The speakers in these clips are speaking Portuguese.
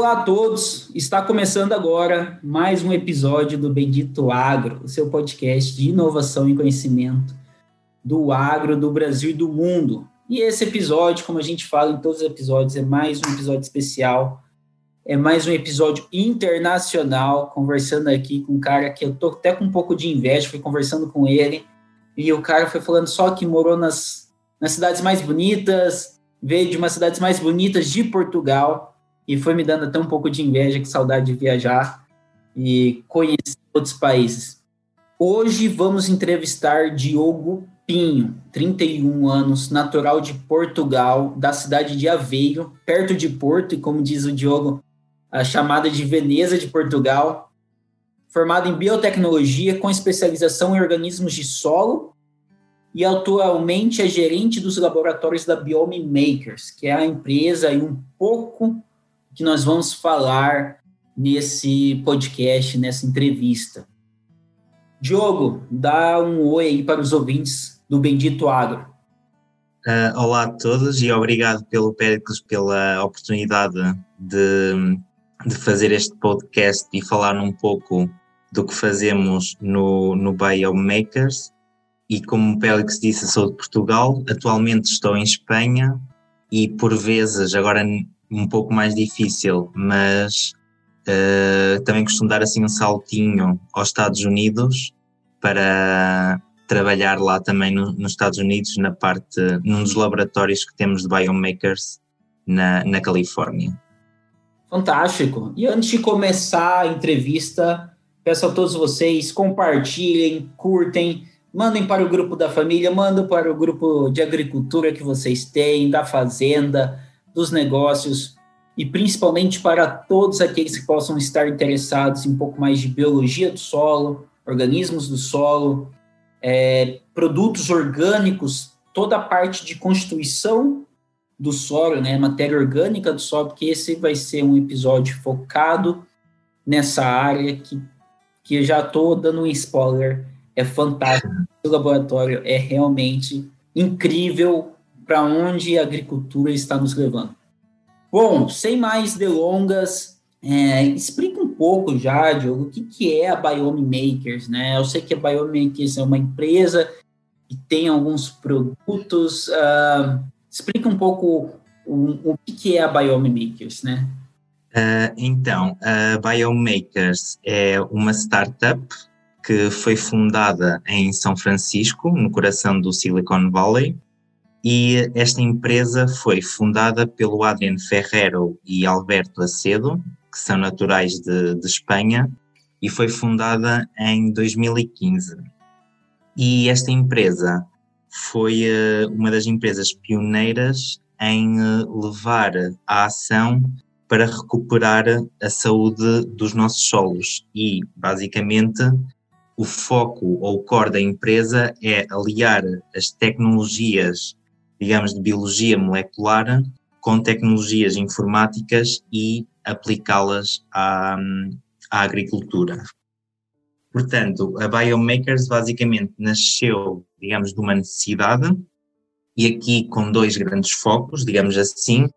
Olá a todos, está começando agora mais um episódio do Bendito Agro, o seu podcast de inovação e conhecimento do agro do Brasil e do mundo. E esse episódio, como a gente fala em todos os episódios, é mais um episódio especial, é mais um episódio internacional, conversando aqui com um cara que eu tô até com um pouco de inveja, fui conversando com ele, e o cara foi falando só que morou nas, nas cidades mais bonitas, veio de umas cidades mais bonitas de Portugal, e foi me dando até um pouco de inveja, que saudade de viajar e conhecer outros países. Hoje vamos entrevistar Diogo Pinho, 31 anos, natural de Portugal, da cidade de Aveiro, perto de Porto, e como diz o Diogo, a chamada de Veneza de Portugal. Formado em biotecnologia com especialização em organismos de solo e atualmente é gerente dos laboratórios da Biome Makers, que é a empresa e um pouco que nós vamos falar nesse podcast, nessa entrevista. Diogo, dá um oi aí para os ouvintes do Bendito Agro. Uh, olá a todos e obrigado pelo Péricles pela oportunidade de, de fazer este podcast e falar um pouco do que fazemos no, no Biomakers. E como o Pélix disse, sou de Portugal, atualmente estou em Espanha e por vezes, agora um pouco mais difícil, mas uh, também costumo dar assim um saltinho aos Estados Unidos para trabalhar lá também no, nos Estados Unidos, na parte, num dos laboratórios que temos de biomakers na, na Califórnia. Fantástico. E antes de começar a entrevista, peço a todos vocês compartilhem, curtem, mandem para o grupo da família, mandem para o grupo de agricultura que vocês têm, da fazenda, dos negócios e principalmente para todos aqueles que possam estar interessados em um pouco mais de biologia do solo, organismos do solo, é, produtos orgânicos, toda a parte de constituição do solo, né, matéria orgânica do solo, porque esse vai ser um episódio focado nessa área que, que eu já estou dando um spoiler, é fantástico, o laboratório é realmente incrível, para onde a agricultura está nos levando. Bom, sem mais delongas, é, explica um pouco já, Diogo, o que, que é a Biome Makers, né? Eu sei que a Biome Makers é uma empresa e tem alguns produtos. Uh, explica um pouco o, o que, que é a Biome Makers, né? Uh, então, a Biomakers é uma startup que foi fundada em São Francisco, no coração do Silicon Valley, e esta empresa foi fundada pelo Adrian Ferrero e Alberto Acedo, que são naturais de, de Espanha, e foi fundada em 2015. E esta empresa foi uh, uma das empresas pioneiras em uh, levar a ação para recuperar a saúde dos nossos solos e, basicamente, o foco ou o core da empresa é aliar as tecnologias digamos, de biologia molecular com tecnologias informáticas e aplicá-las à, à agricultura. Portanto, a Biomakers basicamente nasceu, digamos, de uma necessidade e aqui com dois grandes focos, digamos assim,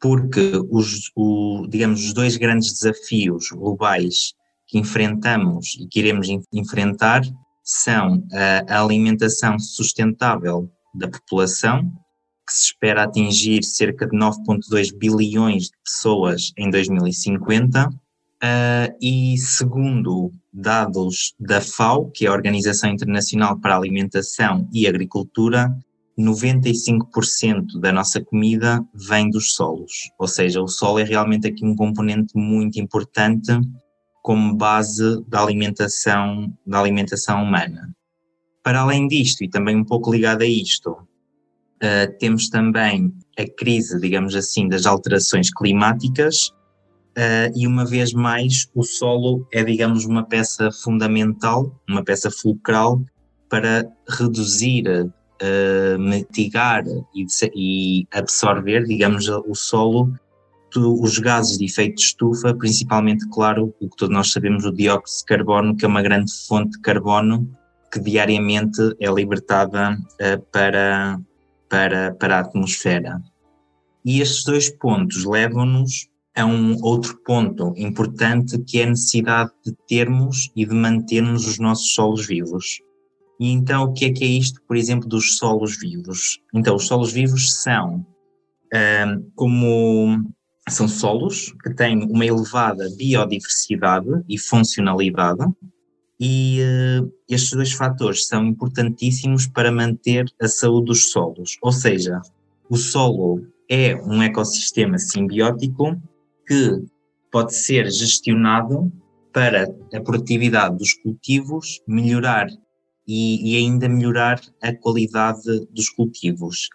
porque os, o, digamos, os dois grandes desafios globais que enfrentamos e que iremos enfrentar são a, a alimentação sustentável da população, que se espera atingir cerca de 9,2 bilhões de pessoas em 2050. Uh, ah, e segundo dados da FAO, que é a Organização Internacional para a Alimentação e Agricultura, 95% da nossa comida vem dos solos, ou seja, o solo é realmente aqui um componente muito importante como base da alimentação, da alimentação humana. Para além disto, e também um pouco ligado a isto, uh, temos também a crise, digamos assim, das alterações climáticas, uh, e uma vez mais o solo é, digamos, uma peça fundamental, uma peça fulcral para reduzir, uh, mitigar e, e, absorver, digamos, o solo os gases de efeito de estufa, principalmente, claro, o que todos nós sabemos, o dióxido de carbono, que é uma grande fonte de carbono que diariamente é libertada para, para, para a atmosfera. E estes dois pontos levam-nos a um outro ponto importante que é a necessidade de termos e de mantermos os nossos solos vivos. E então, o que é que é isto, por exemplo, dos solos vivos? Então, os solos vivos são um, como são solos que têm uma elevada biodiversidade e funcionalidade, e uh, estes dois fatores são importantíssimos para manter a saúde dos solos. Ou seja, o solo é um ecossistema simbiótico que pode ser gestionado para a produtividade dos cultivos melhorar e, e, ainda melhorar a qualidade dos cultivos.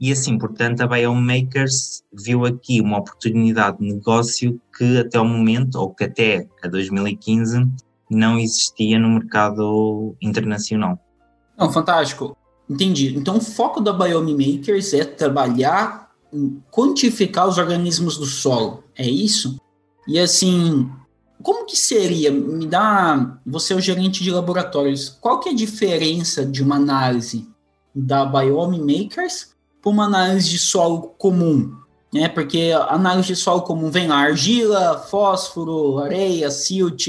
E assim, portanto, a Biomakers viu aqui uma oportunidade de negócio que até o momento, ou que até a 2015, não existia no mercado internacional. Não, fantástico. Entendi. Então, o foco da Biome Makers é trabalhar quantificar os organismos do solo, é isso? E assim, como que seria? Me dá, você é o gerente de laboratórios, qual que é a diferença de uma análise da Biome Makers para uma análise de solo comum? Né? Porque a análise de solo comum vem lá, argila, fósforo, areia, silt,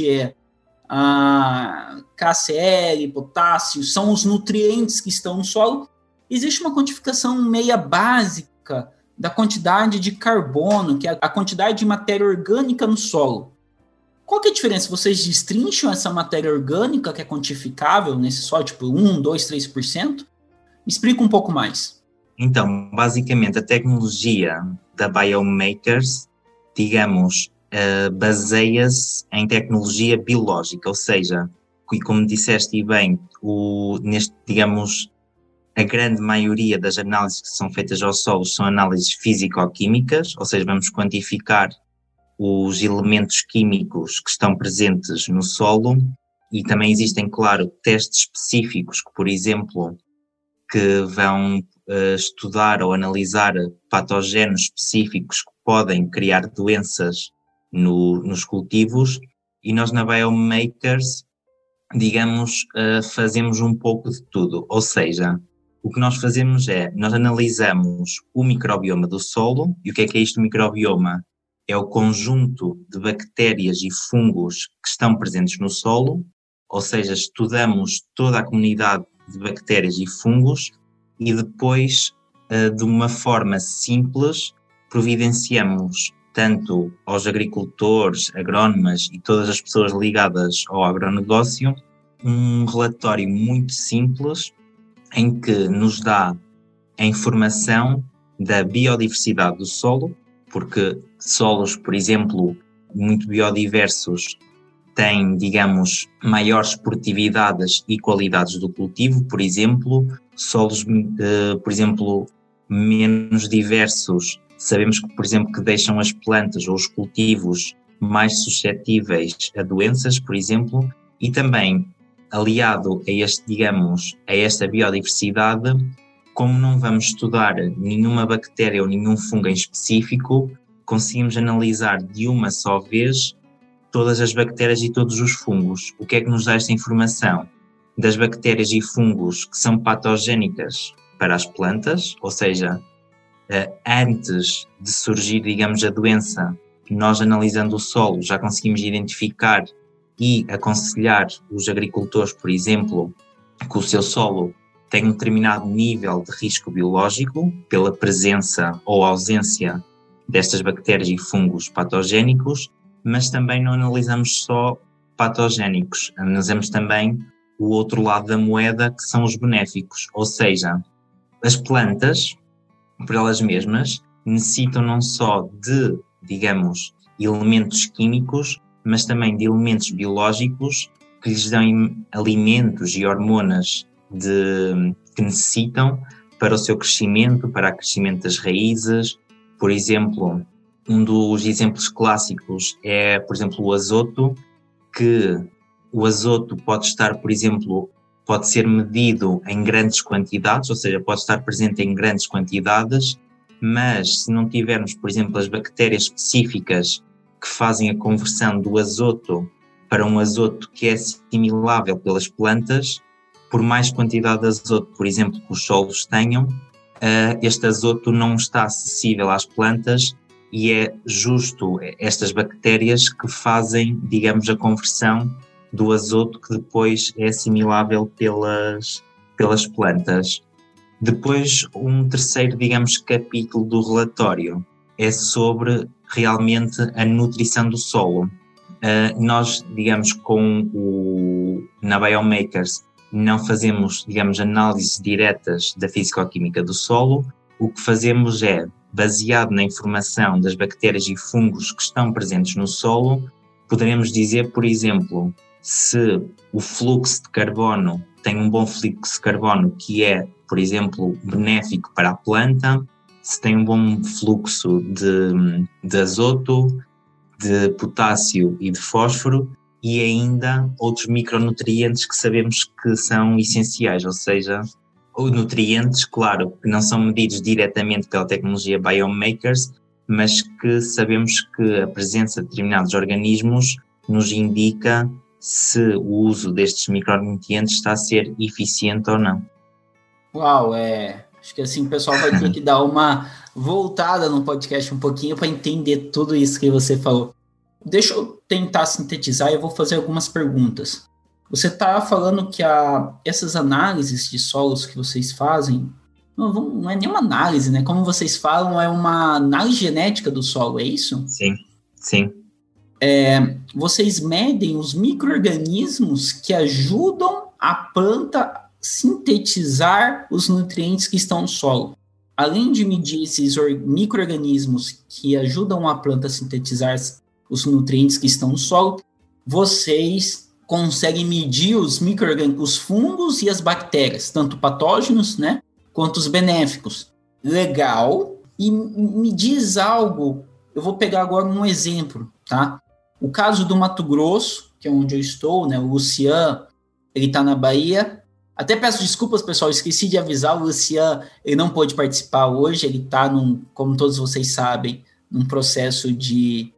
a KCl, potássio, são os nutrientes que estão no solo. Existe uma quantificação meia básica da quantidade de carbono, que é a quantidade de matéria orgânica no solo. Qual que é a diferença? Vocês destrincham essa matéria orgânica que é quantificável nesse solo, tipo 1, 2, 3%? Me explica um pouco mais. Então, basicamente, a tecnologia da Biomakers, digamos, uh, baseia-se em tecnologia biológica, ou seja, como disseste bem, o, neste, digamos, a grande maioria das análises que são feitas aos solos são análises físico-químicas, ou seja, vamos quantificar os elementos químicos que estão presentes no solo. E também existem, claro, testes específicos que, por exemplo, que vão uh, estudar ou analisar patógenos específicos que podem criar doenças no, nos cultivos e nós na Biomakers, digamos, uh, fazemos um pouco de tudo, ou seja, o que nós fazemos é, nós analisamos o microbioma do solo, e o que é que é isto microbioma? É o conjunto de bactérias e fungos que estão presentes no solo, ou seja, estudamos toda a comunidade de bactérias e fungos e depois, eh, de uma forma simples, providenciamos tanto aos agricultores, agrónomas e todas as pessoas ligadas ao agronegócio um relatório muito simples em que nos dá a informação da biodiversidade do solo, porque solos, por exemplo, muito biodiversos têm, digamos, maiores produtividades e qualidades do cultivo, por exemplo, solos, eh, por exemplo, menos diversos, sabemos que, por exemplo, que deixam as plantas ou os cultivos mais suscetíveis a doenças, por exemplo, e também aliado a este, digamos, a esta biodiversidade, como não vamos estudar nenhuma bactéria ou nenhum fungo em específico, conseguimos analisar de uma só vez todas as bactérias e todos os fungos. O que é que nos dá esta informação? Das bactérias e fungos que são patogénicas para as plantas, ou seja, antes de surgir, digamos, a doença, nós analisando o solo já conseguimos identificar e aconselhar os agricultores, por exemplo, que o seu solo tem um determinado nível de risco biológico pela presença ou ausência destas bactérias e fungos patogénicos, mas também não analisamos só patogénicos, analisamos também o outro lado da moeda, que são os benéficos, ou seja, as plantas, por elas mesmas, necessitam não só de, digamos, elementos químicos, mas também de elementos biológicos que lhes dão alimentos e hormonas de, que necessitam para o seu crescimento, para o crescimento das raízes. Por exemplo, um dos exemplos clássicos é, por exemplo, o azoto, que o azoto pode estar, por exemplo, pode ser medido em grandes quantidades, ou seja, pode estar presente em grandes quantidades, mas se não tivermos, por exemplo, as bactérias específicas que fazem a conversão do azoto para um azoto que é assimilável pelas plantas, por mais quantidade de azoto, por exemplo, que os solos tenham, uh, este azoto não está acessível às plantas e é justo estas bactérias que fazem, digamos, a conversão do azoto que depois é assimilável pelas, pelas plantas. Depois, um terceiro, digamos, capítulo do relatório é sobre realmente a nutrição do solo. Uh, nós, digamos, com o, na Biomakers, não fazemos, digamos, análises diretas da físico-química do solo. O que fazemos é, baseado na informação das bactérias e fungos que estão presentes no solo, poderemos dizer, por exemplo, se o fluxo de carbono tem um bom fluxo de carbono que é, por exemplo, benéfico para a planta, se tem um bom fluxo de, de azoto, de potássio e de fósforo, e ainda outros micronutrientes que sabemos que são essenciais, ou seja, nutrientes, claro, que não são medidos diretamente pela tecnologia Biomakers, mas que sabemos que a presença de determinados organismos nos indica se o uso destes micronutrientes está a ser eficiente ou não. Uau, é. Acho que assim o pessoal vai ter que dar uma voltada no podcast um pouquinho para entender tudo isso que você falou. Deixa eu tentar sintetizar e eu vou fazer algumas perguntas. Você está falando que a, essas análises de solos que vocês fazem não, não, é nenhuma análise, né? Como vocês falam, é uma análise genética do solo, é isso? Sim, sim é, vocês medem os micro-organismos que ajudam a planta sintetizar os nutrientes que estão no solo. Além de medir esses micro-organismos que ajudam a planta a sintetizar os nutrientes que estão no solo, vocês conseguem medir os micro os fungos e as bactérias, tanto patógenos, né, quanto os benéficos. Legal. E me diz algo, eu vou pegar agora um exemplo, tá? O caso do Mato Grosso, que é onde eu estou, né, o Lucian, ele está na Bahia. Até peço desculpas, pessoal, esqueci de avisar, o Lucian, ele não pôde participar hoje, ele está, como todos vocês sabem, num processo de,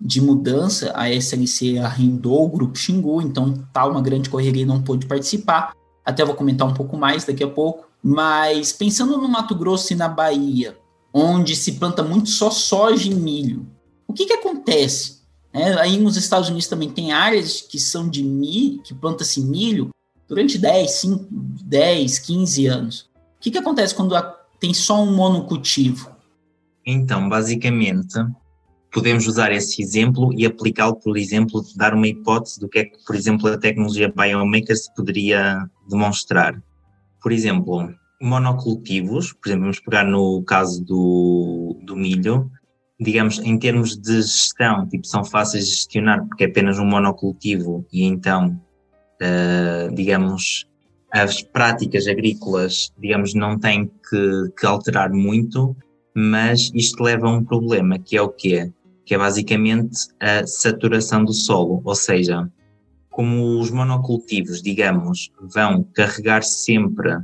de mudança, a SLC arrendou o Grupo Xingu, então tá uma grande correria e não pôde participar. Até vou comentar um pouco mais daqui a pouco. Mas pensando no Mato Grosso e na Bahia, onde se planta muito só soja e milho, o que, que acontece? Né? Aí nos Estados Unidos também tem áreas que são de milho, que planta-se milho durante 10, 5, 10, 15 anos. O que, que acontece quando tem só um monocultivo? Então, basicamente, podemos usar esse exemplo e aplicá-lo, por exemplo, dar uma hipótese do que é que, por exemplo, a tecnologia Biomakers poderia demonstrar. Por exemplo, monocultivos, por exemplo, vamos pegar no caso do, do milho, digamos, em termos de gestão, tipo, são fáceis de gestionar porque é apenas um monocultivo e então, uh, digamos, as práticas agrícolas, digamos, não têm que, que, alterar muito, mas isto leva a um problema, que é o quê? Que é basicamente a saturação do solo, ou seja, como os monocultivos, digamos, vão carregar sempre,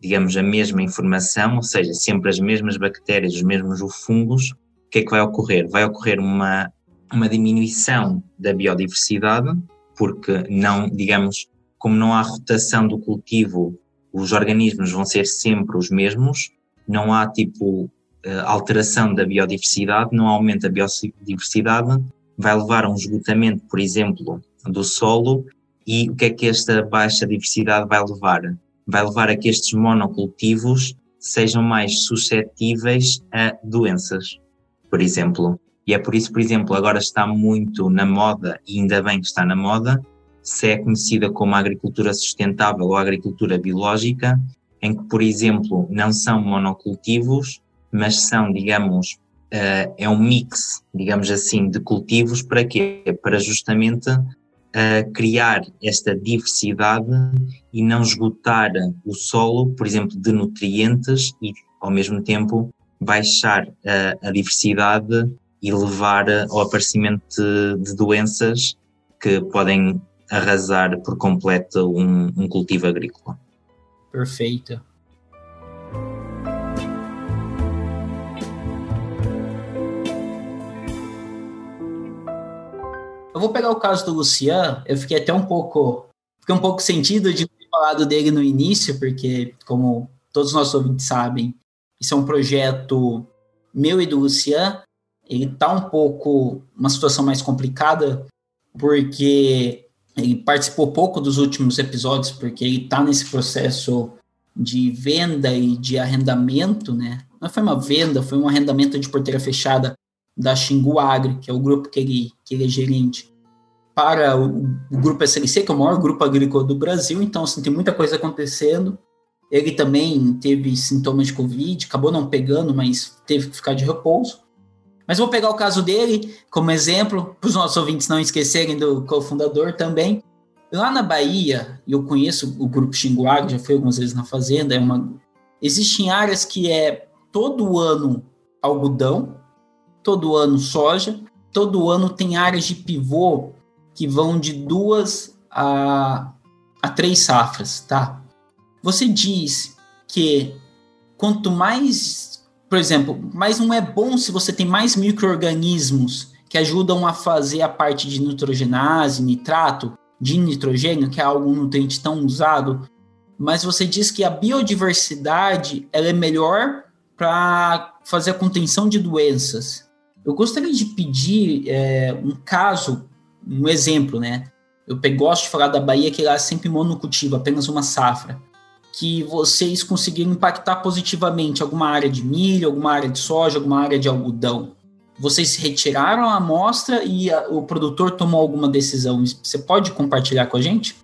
digamos, a mesma informação, ou seja, sempre as mesmas bactérias, os mesmos fungos, que é que vai ocorrer? Vai ocorrer uma, uma diminuição da biodiversidade, porque não, digamos, como não há rotação do cultivo, os organismos vão ser sempre os mesmos, não há tipo eh, alteração da biodiversidade, não aumenta a biodiversidade, vai levar a um esgotamento, por exemplo, do solo, e o que é que esta baixa diversidade vai levar? Vai levar a que estes monocultivos sejam mais suscetíveis a doenças por exemplo. E é por isso, por exemplo, agora está muito na moda, e ainda bem que está na moda, se é conhecida como agricultura sustentável ou agricultura biológica, em que, por exemplo, não são monocultivos, mas são, digamos, uh, é um mix, digamos assim, de cultivos para quê? Para justamente uh, criar esta diversidade e não esgotar o solo, por exemplo, de nutrientes e, ao mesmo tempo, baixar a, a diversidade e levar ao aparecimento de, de, doenças que podem arrasar por completo um, um cultivo agrícola. Perfeito. Eu vou pegar o caso do Lucian, eu fiquei até um pouco, fiquei um pouco sentido de ter falado dele no início, porque como todos os nossos ouvintes sabem, isso é um projeto meu e do Lucian, ele está um pouco uma situação mais complicada, porque ele participou pouco dos últimos episódios, porque ele está nesse processo de venda e de arrendamento, né? Não foi uma venda, foi um arrendamento de porteira fechada da Xingu Agri, que é o grupo que ele, que ele é gerente, para o, o grupo SLC, que é o maior grupo agrícola do Brasil. Então, assim, tem muita coisa acontecendo. Ele também teve sintomas de Covid, acabou não pegando, mas teve que ficar de repouso. Mas vou pegar o caso dele como exemplo, para os nossos ouvintes não esquecerem do cofundador também. Lá na Bahia, eu conheço o grupo Xinguago, já fui algumas vezes na fazenda, é uma... existem áreas que é todo ano algodão, todo ano soja, todo ano tem áreas de pivô que vão de duas a, a três safras, tá? Você diz que quanto mais por exemplo, mas não é bom se você tem mais micro-organismos que ajudam a fazer a parte de nitrogenase, nitrato, de nitrogênio, que é algum nutriente tão usado, mas você diz que a biodiversidade ela é melhor para fazer a contenção de doenças. Eu gostaria de pedir é, um caso, um exemplo, né? Eu gosto de falar da Bahia que lá é sempre monocultivo, apenas uma safra que vocês conseguiram impactar positivamente alguma área de milho, alguma área de soja, alguma área de algodão? Vocês retiraram a amostra e a, o produtor tomou alguma decisão? Você pode compartilhar com a gente?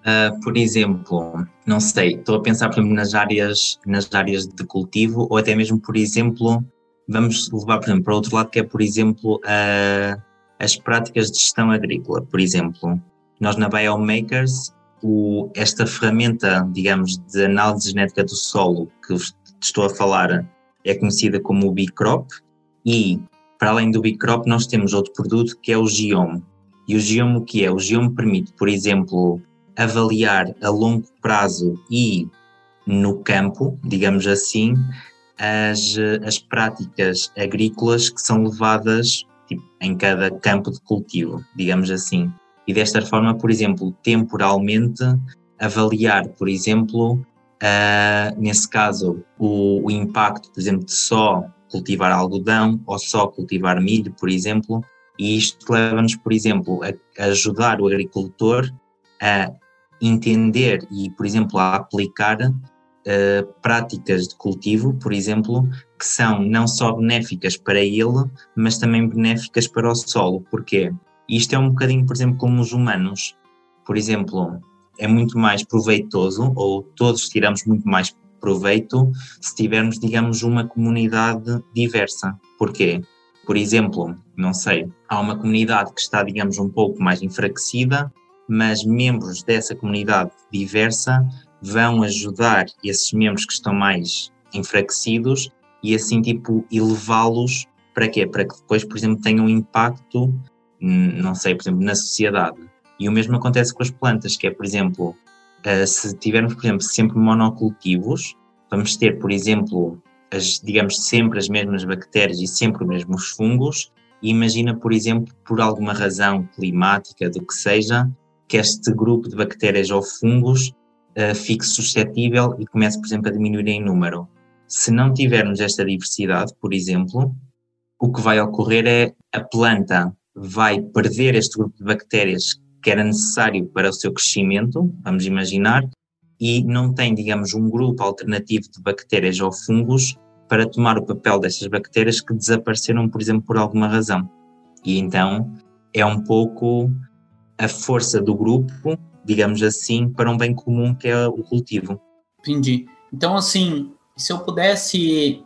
Uh, por exemplo, não sei, estou a pensar por exemplo, nas áreas, nas áreas de cultivo ou até mesmo, por exemplo, vamos levar por exemplo, para outro lado, que é, por exemplo, uh, as práticas de gestão agrícola. Por exemplo, nós na Biomakers o, esta ferramenta, digamos, de análise genética do solo que estou a falar é conhecida como o Bicrop e, para além do Bicrop, nós temos outro produto que é o Geome. E o Geome o que é? O Geome permite, por exemplo, avaliar a longo prazo e no campo, digamos assim, as, as práticas agrícolas que são levadas tipo, em cada campo de cultivo, digamos assim e desta forma, por exemplo, temporalmente avaliar, por exemplo, uh, nesse caso, o, o, impacto, por exemplo, de só cultivar algodão ou só cultivar milho, por exemplo, e isto leva-nos, por exemplo, a, ajudar o agricultor a entender e, por exemplo, a aplicar uh, práticas de cultivo, por exemplo, que são não só benéficas para ele, mas também benéficas para o solo. Porquê? E isto é um bocadinho, por exemplo, como os humanos. Por exemplo, é muito mais proveitoso, ou todos tiramos muito mais proveito, se tivermos, digamos, uma comunidade diversa. Porquê? Por exemplo, não sei, há uma comunidade que está, digamos, um pouco mais enfraquecida, mas membros dessa comunidade diversa vão ajudar esses membros que estão mais enfraquecidos e assim, tipo, elevá-los para quê? Para que depois, por exemplo, tenham impacto não sei, por exemplo, na sociedade. E o mesmo acontece com as plantas, que é, por exemplo, uh, se tivermos, por exemplo, sempre monocultivos, vamos ter, por exemplo, as, digamos, sempre as mesmas bactérias e sempre os mesmos fungos, e imagina, por exemplo, por alguma razão climática, do que seja, que este grupo de bactérias ou fungos uh, fique suscetível e comece, por exemplo, a diminuir em número. Se não tivermos esta diversidade, por exemplo, o que vai ocorrer é a planta vai perder este grupo de bactérias que era necessário para o seu crescimento, vamos imaginar, e não tem, digamos, um grupo alternativo de bactérias ou fungos para tomar o papel destas bactérias que desapareceram, por exemplo, por alguma razão. E então é um pouco a força do grupo, digamos assim, para um bem comum que é o cultivo. Entendi. Então, assim, se eu pudesse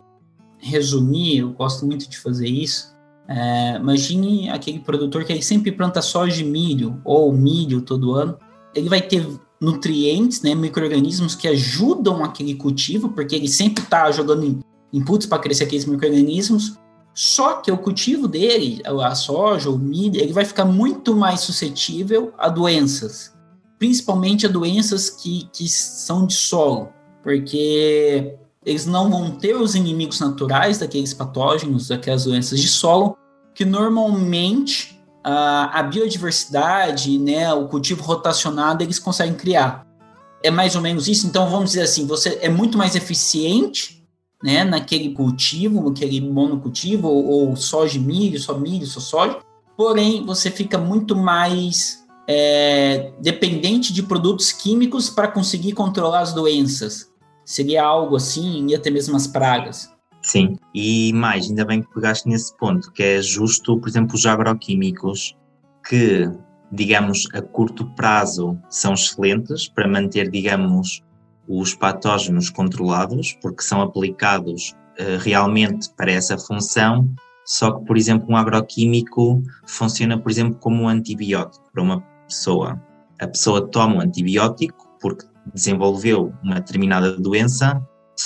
resumir, eu gosto muito de fazer isso, é, imagine aquele produtor que sempre planta soja e milho, ou milho todo ano. Ele vai ter nutrientes, né, micro-organismos que ajudam aquele cultivo, porque ele sempre está jogando inputs para crescer aqueles micro-organismos. Só que o cultivo dele, a soja, o milho, ele vai ficar muito mais suscetível a doenças, principalmente a doenças que, que são de solo, porque eles não vão ter os inimigos naturais daqueles patógenos, daquelas doenças de solo, que normalmente a, a biodiversidade, né, o cultivo rotacionado, eles conseguem criar. É mais ou menos isso. Então, vamos dizer assim, você é muito mais eficiente né, naquele cultivo, naquele monocultivo, ou, ou soja e milho, só milho, só soja, porém você fica muito mais é, dependente de produtos químicos para conseguir controlar as doenças. Seria algo assim, e até mesmo as pragas. Sim, e mais, ainda bem que pegaste nesse ponto, que é justo, por exemplo, os agroquímicos, que, digamos, a curto prazo são excelentes para manter, digamos, os patógenos controlados, porque são aplicados uh, realmente para essa função, só que, por exemplo, um agroquímico funciona, por exemplo, como um antibiótico para uma pessoa. A pessoa toma um antibiótico porque desenvolveu uma determinada doença,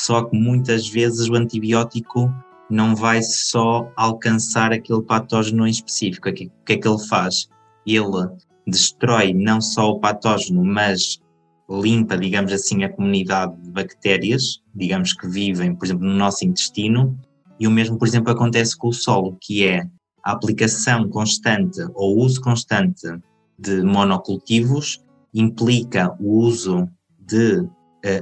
só que muitas vezes o antibiótico não vai só alcançar aquele patógeno em específico. O que é que ele faz? Ele destrói não só o patógeno, mas limpa, digamos assim, a comunidade de bactérias, digamos que vivem, por exemplo, no nosso intestino, e o mesmo, por exemplo, acontece com o solo, que é a aplicação constante ou uso constante de monocultivos implica o uso de uh,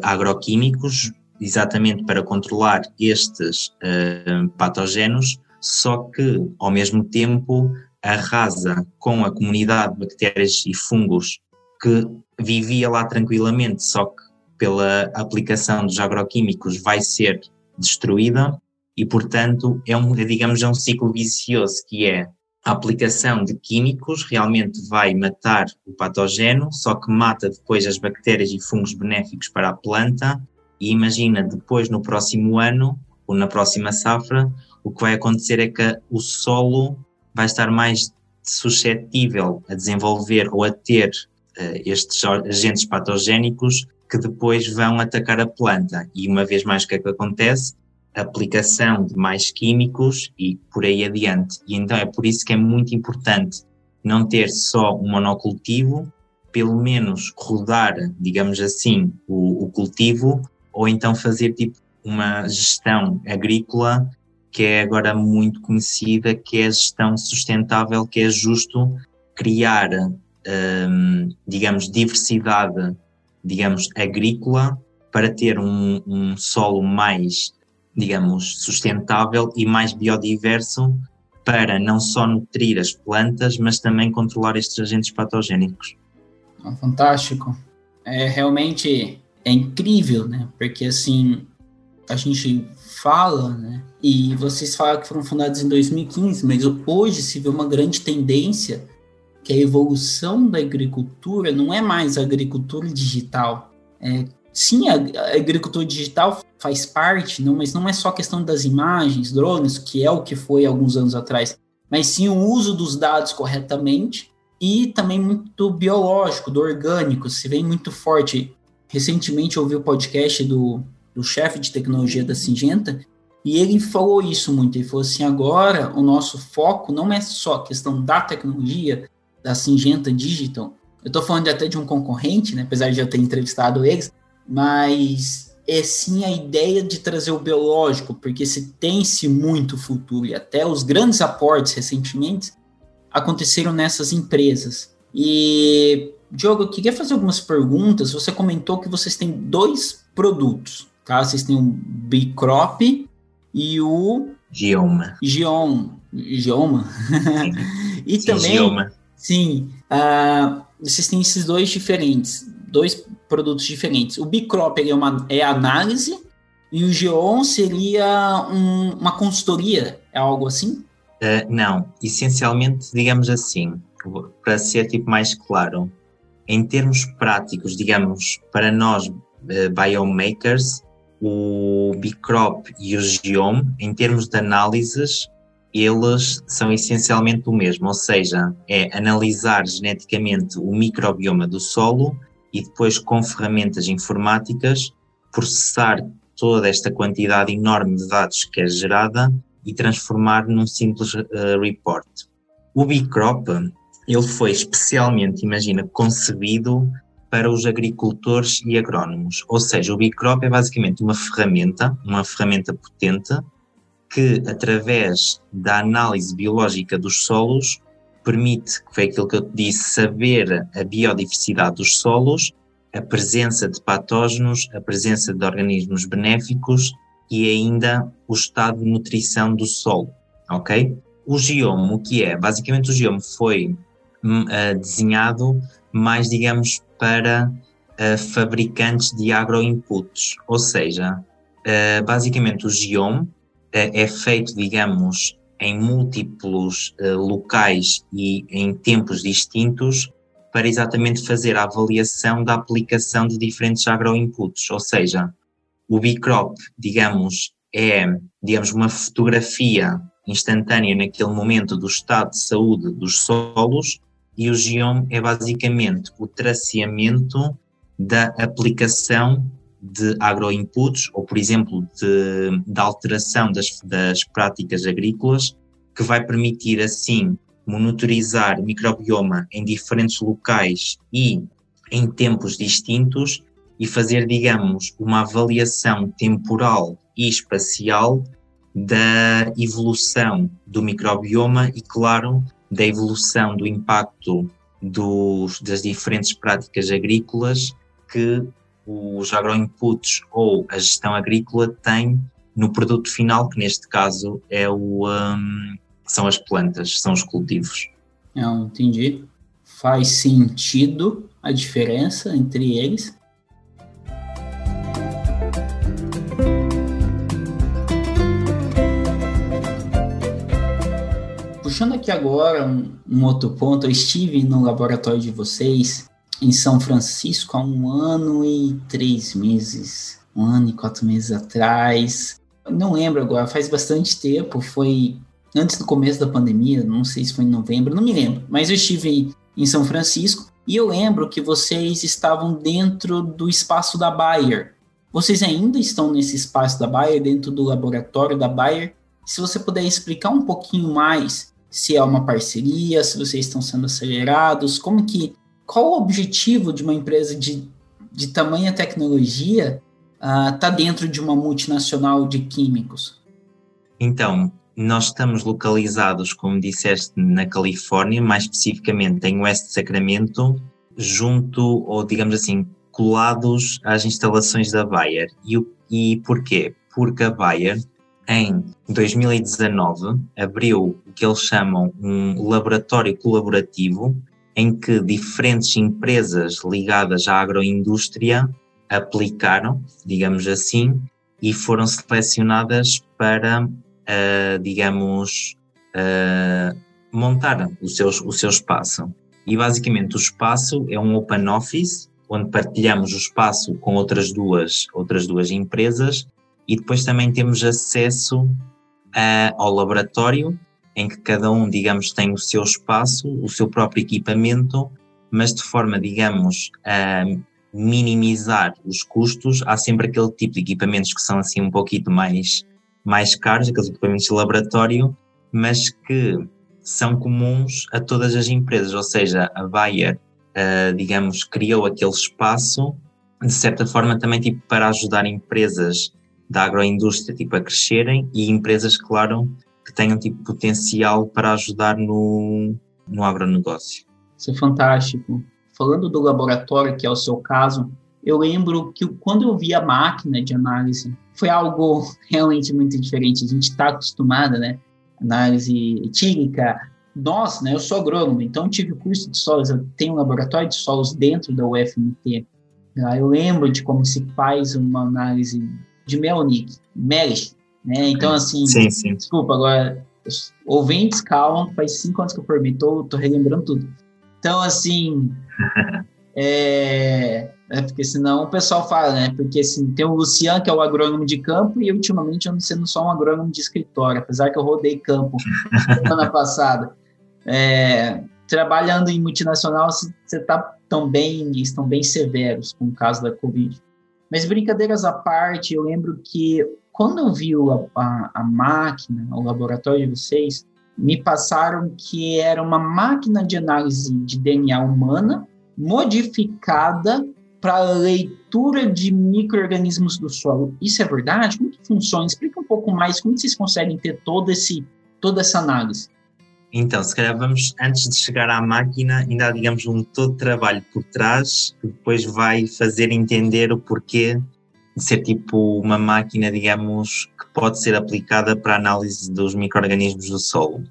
agroquímicos exatamente para controlar estes uh, patógenos, só que ao mesmo tempo arrasa com a comunidade de bactérias e fungos que vivia lá tranquilamente, só que pela aplicação dos agroquímicos vai ser destruída e portanto é um digamos é um ciclo vicioso que é a aplicação de químicos realmente vai matar o patógeno, só que mata depois as bactérias e fungos benéficos para a planta. E imagina depois no próximo ano ou na próxima safra, o que vai acontecer é que o solo vai estar mais suscetível a desenvolver ou a ter uh, estes agentes patogénicos que depois vão atacar a planta. E uma vez mais, o que é que acontece? aplicação de mais químicos e por aí adiante. E então é por isso que é muito importante não ter só um monocultivo, pelo menos rodar, digamos assim, o, o cultivo, ou então fazer tipo uma gestão agrícola que é agora muito conhecida, que é a gestão sustentável, que é justo criar, um, digamos, diversidade, digamos, agrícola para ter um, um solo mais digamos, sustentável e mais biodiverso para não só nutrir as plantas, mas também controlar estes agentes patogénicos. Ah, fantástico. É realmente é incrível, né? Porque assim, a gente fala, né? E vocês falam que foram fundados em 2015, mas hoje se vê uma grande tendência que a evolução da agricultura não é mais a agricultura digital, é Sim, a, a agricultura digital faz parte, não, mas não é só questão das imagens, drones, que é o que foi alguns anos atrás, mas sim o uso dos dados corretamente e também muito biológico, do orgânico, se vem muito forte. Recentemente ouvi o podcast do, do chefe de tecnologia da Singenta e ele falou isso muito. Ele falou assim: agora o nosso foco não é só a questão da tecnologia, da Singenta Digital. Eu estou falando até de um concorrente, né, apesar de eu ter entrevistado eles, mas é sim a ideia de trazer o biológico, porque se tem-se muito futuro e até os grandes aportes recentemente aconteceram nessas empresas. E, Diogo, eu queria fazer algumas perguntas. Você comentou que vocês têm dois produtos, tá? Vocês têm o Bicrop e o... Gioma. Gioma. Gioma. e sim, também... Gioma. Sim. Uh, vocês têm esses dois diferentes dois produtos diferentes. O Bicrop é, uma, é análise e o Geon seria um, uma consultoria, é algo assim? Uh, não, essencialmente, digamos assim, para ser tipo mais claro, em termos práticos, digamos, para nós uh, biomakers, o Bicrop e o Geom, em termos de análises, eles são essencialmente o mesmo, ou seja, é analisar geneticamente o microbioma do solo e depois com ferramentas informáticas processar toda esta quantidade enorme de dados que é gerada e transformar num simples uh, report. O Bicrop, ele foi especialmente, imagina, concebido para os agricultores e agrónomos. Ou seja, o Bicrop é basicamente uma ferramenta, uma ferramenta potente, que através da análise biológica dos solos permite, que foi aquilo que eu te disse, saber a biodiversidade dos solos, a presença de patógenos, a presença de organismos benéficos e ainda o estado de nutrição do solo, ok? O geomo, o que é? Basicamente o geomo foi uh, desenhado mais, digamos, para uh, fabricantes de agroinputs, ou seja, uh, basicamente o GEOM uh, é feito, digamos, em múltiplos locais e em tempos distintos para exatamente fazer a avaliação da aplicação de diferentes agroinputs, ou seja, o Bicrop, digamos, é, digamos, uma fotografia instantânea naquele momento do estado de saúde dos solos e o GEOM é basicamente o traceamento da aplicação de agroinputs ou, por exemplo, de, da alteração das, das práticas agrícolas, que vai permitir assim monitorizar microbioma em diferentes locais e em tempos distintos e fazer, digamos, uma avaliação temporal e espacial da evolução do microbioma e, claro, da evolução do impacto dos, das diferentes práticas agrícolas que os agroinputs ou a gestão agrícola têm no produto final, que neste caso é o, um, são as plantas, são os cultivos. Não, entendi. Faz sentido a diferença entre eles. Puxando aqui agora um, um, outro ponto, eu estive no laboratório de vocês em São Francisco há um ano e três meses, um ano e quatro meses atrás. Não lembro agora, faz bastante tempo, foi antes do começo da pandemia, não sei se foi em novembro, não me lembro, mas eu estive em São Francisco e eu lembro que vocês estavam dentro do espaço da Bayer. Vocês ainda estão nesse espaço da Bayer, dentro do laboratório da Bayer? Se você puder explicar um pouquinho mais se é uma parceria, se vocês estão sendo acelerados, como que, qual o objetivo de uma empresa de, de tamanha tecnologia está ah, uh, dentro de uma multinacional de químicos? Então, nós estamos localizados, como disseste, na Califórnia, mais especificamente em West Sacramento, junto, ou digamos assim, colados às instalações da Bayer. E, e porquê? Porque a Bayer em 2019, abriu o que eles chamam um laboratório colaborativo em que diferentes empresas ligadas à agroindústria aplicaram, digamos assim, e foram selecionadas para, uh, digamos, uh, montar o seu, o seu espaço. E basicamente o espaço é um open office, onde partilhamos o espaço com outras duas, outras duas empresas e depois também temos acesso uh, ao laboratório, em que cada um, digamos, tem o seu espaço, o seu próprio equipamento, mas de forma, digamos, a minimizar os custos. Há sempre aquele tipo de equipamentos que são assim um pouquinho mais, mais caros, aqueles equipamentos de laboratório, mas que são comuns a todas as empresas, ou seja, a Bayer, uh, digamos, criou aquele espaço, de certa forma também tipo para ajudar empresas da agroindústria tipo, a crescerem e empresas, claro, que tenham tipo, potencial para ajudar no, no agronegócio. Isso é fantástico. Falando do laboratório, que é o seu caso, eu lembro que quando eu vi a máquina de análise, foi algo realmente muito diferente. A gente está acostumado, né? Análise etílica. Nós, né? Eu sou agrônomo, então tive curso de solos, eu tenho um laboratório de solos dentro da UFMT. Eu lembro de como se faz uma análise de Melnick, Melich, né? Então, assim, sim, sim. desculpa, agora, ouvintes, calma, faz cinco anos que eu formei, tô, tô relembrando tudo. Então, assim, é, é, porque senão o pessoal fala, né? Porque assim, tem o Luciano, que é o agrônomo de campo, e ultimamente eu não sendo só um agrônomo de escritório, apesar que eu rodei campo semana passada. É, trabalhando em multinacional, você tá tão bem, estão bem severos com o caso da Covid. Mas brincadeiras à parte, eu lembro que quando eu vi a, a, a máquina, o laboratório de vocês, me passaram que era uma máquina de análise de DNA humana modificada para leitura de micro-organismos do solo. Isso é verdade? Como que funciona? Explica um pouco mais como vocês conseguem ter todo esse, toda essa análise. Então, se calhar vamos, antes de chegar à máquina, ainda há, digamos, um todo trabalho por trás que depois vai fazer entender o porquê de ser tipo uma máquina, digamos, que pode ser aplicada para a análise dos micro-organismos do solo.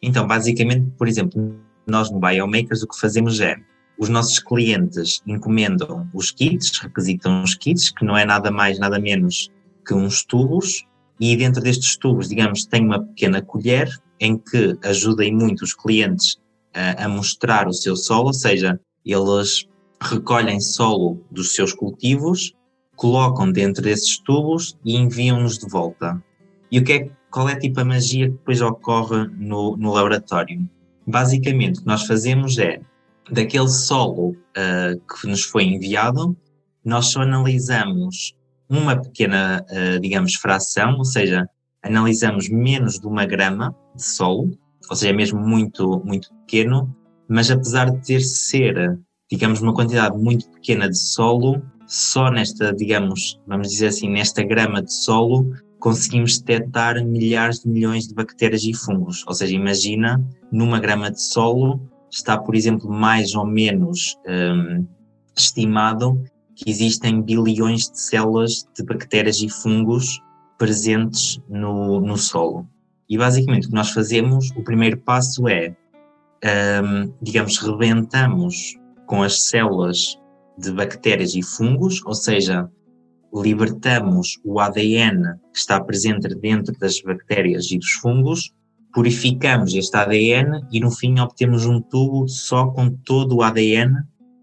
Então, basicamente, por exemplo, nós no Biomakers o que fazemos é os nossos clientes encomendam os kits, requisitam os kits, que não é nada mais, nada menos que uns tubos, e dentro destes tubos, digamos, tem uma pequena colher em que ajudem muito os clientes a, a mostrar o seu solo, ou seja, eles recolhem solo dos seus cultivos, colocam dentro desses tubos e enviam-nos de volta. E o que é, qual é tipo a magia que depois ocorre no, no laboratório? Basicamente, o que nós fazemos é daquele solo uh, que nos foi enviado, nós só analisamos uma pequena, uh, digamos, fração, ou seja, analisamos menos de uma grama de solo, ou seja, é mesmo muito, muito pequeno, mas apesar de ter ser, digamos, uma quantidade muito pequena de solo, só nesta, digamos, vamos dizer assim, nesta grama de solo, conseguimos detectar milhares de milhões de bactérias e fungos. Ou seja, imagina, numa grama de solo, está, por exemplo, mais ou menos um, estimado que existem bilhões de células de bactérias e fungos presentes no, no solo. E basicamente o que nós fazemos, o primeiro passo é, um, digamos, rebentamos com as células de bactérias e fungos, ou seja, libertamos o ADN que está presente dentro das bactérias e dos fungos purificamos este ADN e no fim obtemos um tubo só com todo o ADN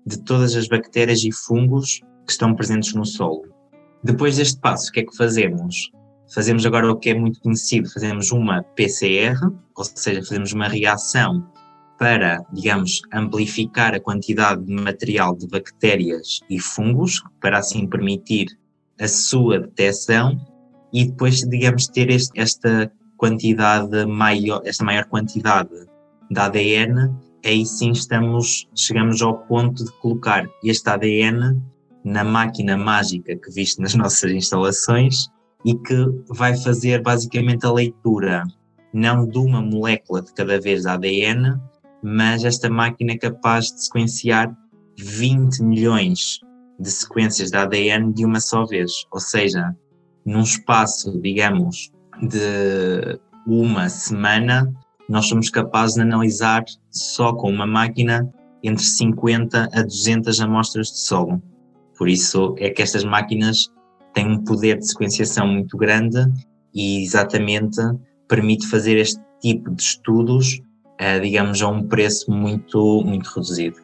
de todas as bactérias e fungos que estão presentes no solo. Depois deste passo, o que é que fazemos? Fazemos agora o que é muito conhecido, fazemos uma PCR, ou seja, fazemos uma reação para, digamos, amplificar a quantidade de material de bactérias e fungos, para assim permitir a sua detecção e depois, digamos, ter este, esta quantidade maior, esta maior quantidade de ADN, aí sim estamos, chegamos ao ponto de colocar este ADN na máquina mágica que viste nas nossas instalações e que vai fazer basicamente a leitura não de uma molécula de cada vez de ADN, mas esta máquina é capaz de sequenciar 20 milhões de sequências de ADN de uma só vez, ou seja, num espaço, digamos, de uma semana, nós somos capazes de analisar só com uma máquina entre 50 a 200 amostras de solo. Por isso é que estas máquinas têm um poder de sequenciação muito grande e exatamente permite fazer este tipo de estudos, eh, digamos, a um preço muito, muito reduzido.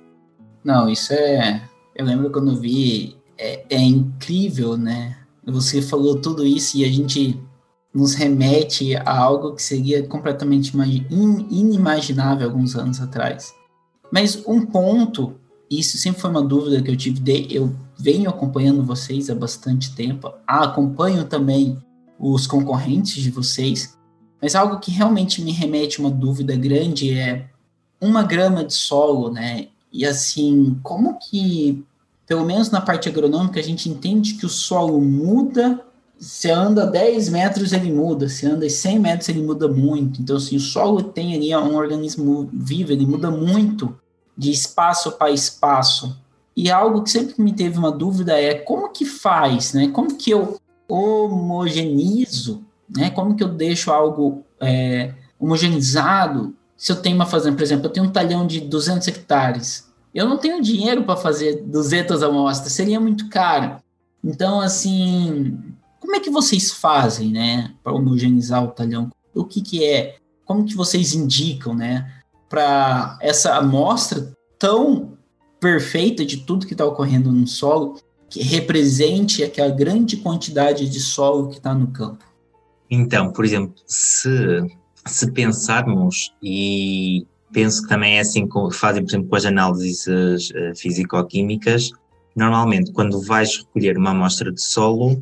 Não, isso é. Eu lembro quando vi, é, é incrível, né? Você falou tudo isso e a gente nos remete a algo que seria completamente inimaginável alguns anos atrás. Mas um ponto, isso sempre foi uma dúvida que eu tive, de, eu venho acompanhando vocês há bastante tempo, acompanho também os concorrentes de vocês, mas algo que realmente me remete uma dúvida grande é uma grama de solo, né? E assim, como que, pelo menos na parte agronômica, a gente entende que o solo muda se anda 10 metros ele muda, se anda 100 metros ele muda muito. Então, assim, o solo tem ali um organismo vivo, ele muda muito de espaço para espaço. E algo que sempre me teve uma dúvida é como que faz, né? Como que eu homogenizo, né? Como que eu deixo algo é, homogeneizado? Se eu tenho uma fazenda, por exemplo, eu tenho um talhão de 200 hectares, eu não tenho dinheiro para fazer 200 amostras, seria muito caro. Então, assim, como é que vocês fazem, né, para homogeneizar o talhão? O que que é? Como que vocês indicam, né, para essa amostra tão perfeita de tudo que está ocorrendo no solo, que represente aquela grande quantidade de solo que está no campo? Então, por exemplo, se, se pensarmos, e penso que também é assim que fazem, por exemplo, com as análises uh, físico-químicas, normalmente quando vais recolher uma amostra de solo,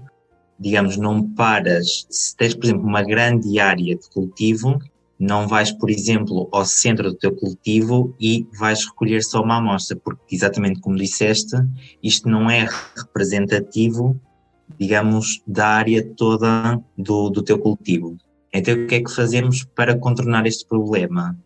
digamos, não paras, se tens, por exemplo, uma grande área de cultivo, não vais, por exemplo, ao centro do teu cultivo e vais recolher só uma amostra, porque exatamente como disseste, isto não é representativo, digamos, da área toda do, do teu cultivo. Então, o que é que fazemos para contornar este problema?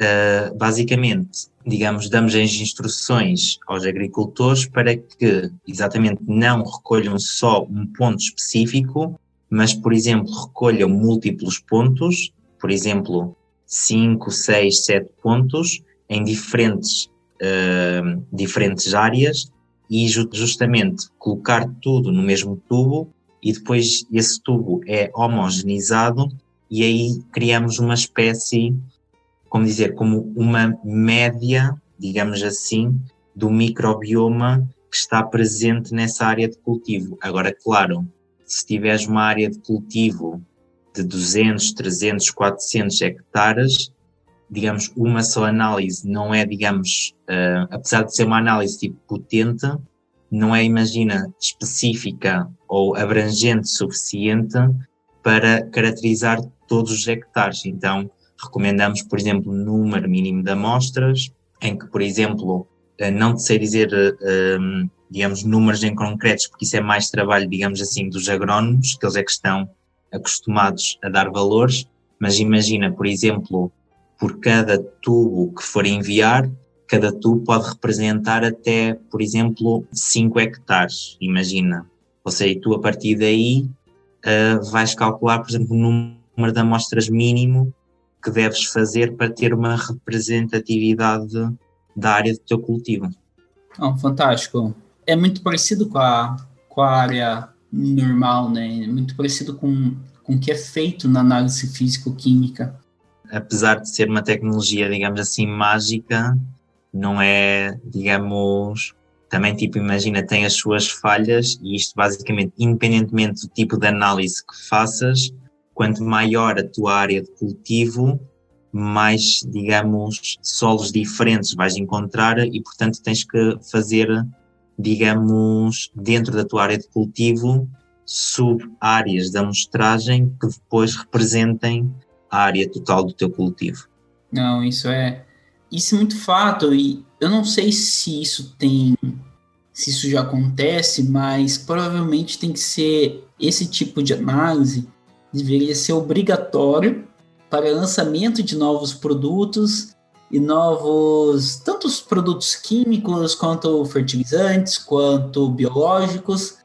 Uh, basicamente, digamos, damos as instruções aos agricultores para que exatamente não recolham só um ponto específico, mas, por exemplo, recolham múltiplos pontos por exemplo, 5, 6, 7 pontos em diferentes, uh, diferentes áreas e justamente colocar tudo no mesmo tubo e depois esse tubo é homogeneizado e aí criamos uma espécie, como dizer, como uma média, digamos assim, do microbioma que está presente nessa área de cultivo. Agora, claro, se tiveres uma área de cultivo de 200, 300, 400 hectares, digamos, uma só análise não é, digamos, uh, apesar de ser uma análise tipo potente, não é, imagina, específica ou abrangente suficiente para caracterizar todos os hectares. Então, recomendamos, por exemplo, número mínimo de amostras, em que, por exemplo, uh, não sei dizer, uh, digamos, números em concretos, porque isso é mais trabalho, digamos assim, dos agrónomos, que eles é que estão acostumados a dar valores, mas imagina, por exemplo, por cada tubo que for enviar, cada tubo pode representar até, por exemplo, 5 hectares, imagina. Ou seja, tu a partir daí uh, vais calcular, por exemplo, o número de amostras mínimo que deves fazer para ter uma representatividade da área do teu cultivo. Oh, fantástico. É muito parecido com a, com a área normal, né? Muito parecido com, com o que é feito na análise físico-química. Apesar de ser uma tecnologia, digamos assim, mágica, não é, digamos, também tipo, imagina, tem as suas falhas e isto basicamente, independentemente do tipo de análise que faças, quanto maior a tua área de cultivo, mais, digamos, solos diferentes vais encontrar e, portanto, tens que fazer digamos, dentro da tua área de cultivo, sub-áreas da amostragem que depois representem a área total do teu cultivo. Não, isso é isso é muito fato e eu não sei se isso tem se isso já acontece, mas provavelmente tem que ser esse tipo de análise deveria ser obrigatório para lançamento de novos produtos e novos, tanto os produtos químicos, quanto fertilizantes, quanto biológicos.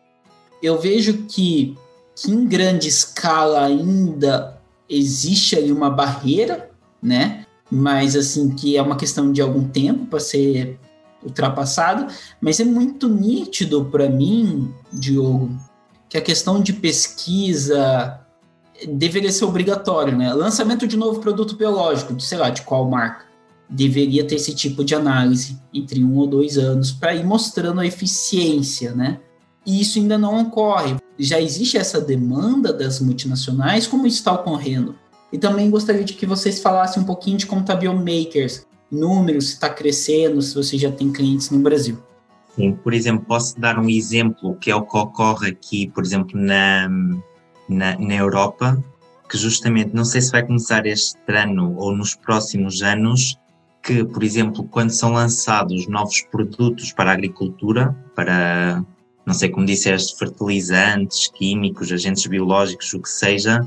Eu vejo que, que em grande escala ainda existe ali uma barreira, né? Mas assim, que é uma questão de algum tempo para ser ultrapassado, mas é muito nítido para mim, Diogo, que a questão de pesquisa deveria ser obrigatório, né? Lançamento de novo produto biológico, de, sei lá, de qual marca deveria ter esse tipo de análise entre um ou dois anos para ir mostrando a eficiência, né? E isso ainda não ocorre. Já existe essa demanda das multinacionais, como está ocorrendo? E também gostaria de que vocês falassem um pouquinho de como está Biomakers, números, se está crescendo, se você já tem clientes no Brasil. Sim, por exemplo, posso dar um exemplo que é o que ocorre aqui, por exemplo, na, na, na Europa, que justamente, não sei se vai começar este ano ou nos próximos anos, que, por exemplo, quando são lançados novos produtos para a agricultura, para, não sei como disseste, fertilizantes, químicos, agentes biológicos, o que seja,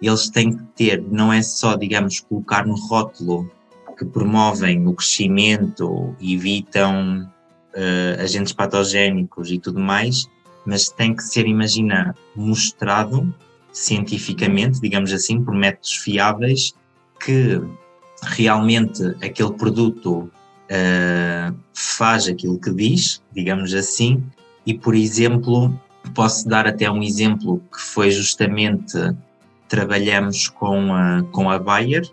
eles têm que ter, não é só, digamos, colocar no rótulo que promovem o crescimento evitam uh, agentes patogénicos e tudo mais, mas tem que ser, imagina, mostrado cientificamente, digamos assim, por métodos fiáveis, que realmente aquele produto uh, faz aquilo que diz, digamos assim, e por exemplo, posso dar até um exemplo que foi justamente trabalhamos com a, com a Bayer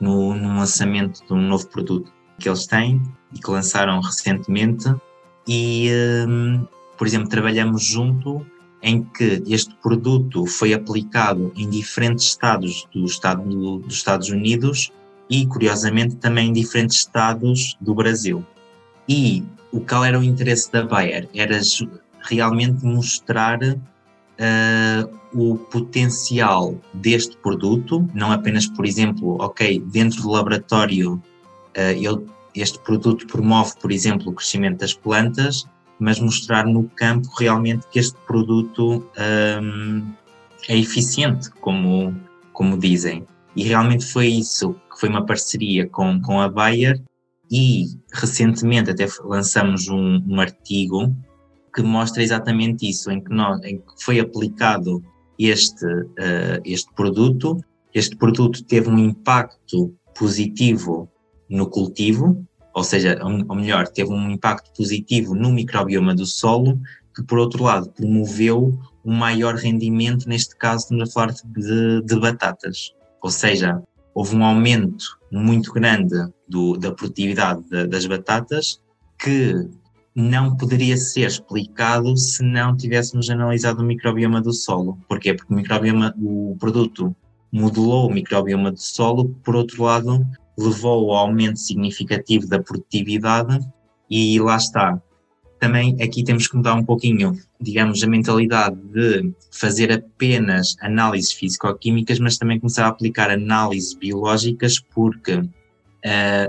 no, no lançamento de um novo produto que eles têm e que lançaram recentemente e, um, eh, por exemplo, trabalhamos junto em que este produto foi aplicado em diferentes estados do estado do, dos Estados Unidos e, curiosamente, também em diferentes estados do Brasil. E o qual era o interesse da Bayer? Era realmente mostrar uh, o potencial deste produto, não apenas, por exemplo, ok, dentro do laboratório uh, eu, este produto promove, por exemplo, o crescimento das plantas, mas mostrar no campo realmente que este produto um, é eficiente, como, como dizem. E realmente foi isso, que foi uma parceria com, com a Bayer e recentemente até lançamos um, um artigo que mostra exatamente isso, em que, nós, em que foi aplicado este, uh, este produto, este produto teve um impacto positivo no cultivo, ou seja, ou melhor, teve um impacto positivo no microbioma do solo, que por outro lado promoveu um maior rendimento, neste caso estamos a falar de, de batatas. Ou seja, houve um aumento muito grande do, da produtividade de, das batatas que não poderia ser explicado se não tivéssemos analisado o microbioma do solo. Porquê? Porque o microbioma, o produto modelou o microbioma do solo, por outro lado, levou ao aumento significativo da produtividade e lá está. Também aqui temos que mudar um pouquinho, digamos, a mentalidade de fazer apenas análises físico-químicas, mas também começar a aplicar análises biológicas, porque uh,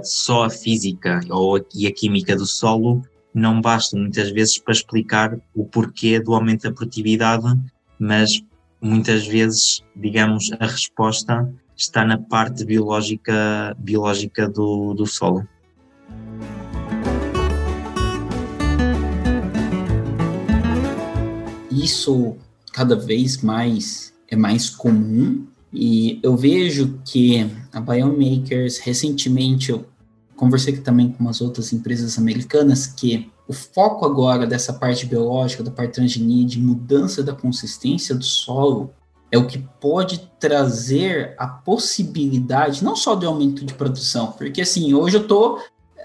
só a física ou a, e a química do solo não bastam muitas vezes para explicar o porquê do aumento da produtividade, mas muitas vezes, digamos, a resposta está na parte biológica, biológica do, do solo. Isso cada vez mais é mais comum. E eu vejo que a Biomakers recentemente eu conversei também com umas outras empresas americanas que o foco agora dessa parte biológica, da parte transgenia, de mudança da consistência do solo, é o que pode trazer a possibilidade não só de aumento de produção, porque assim, hoje eu tô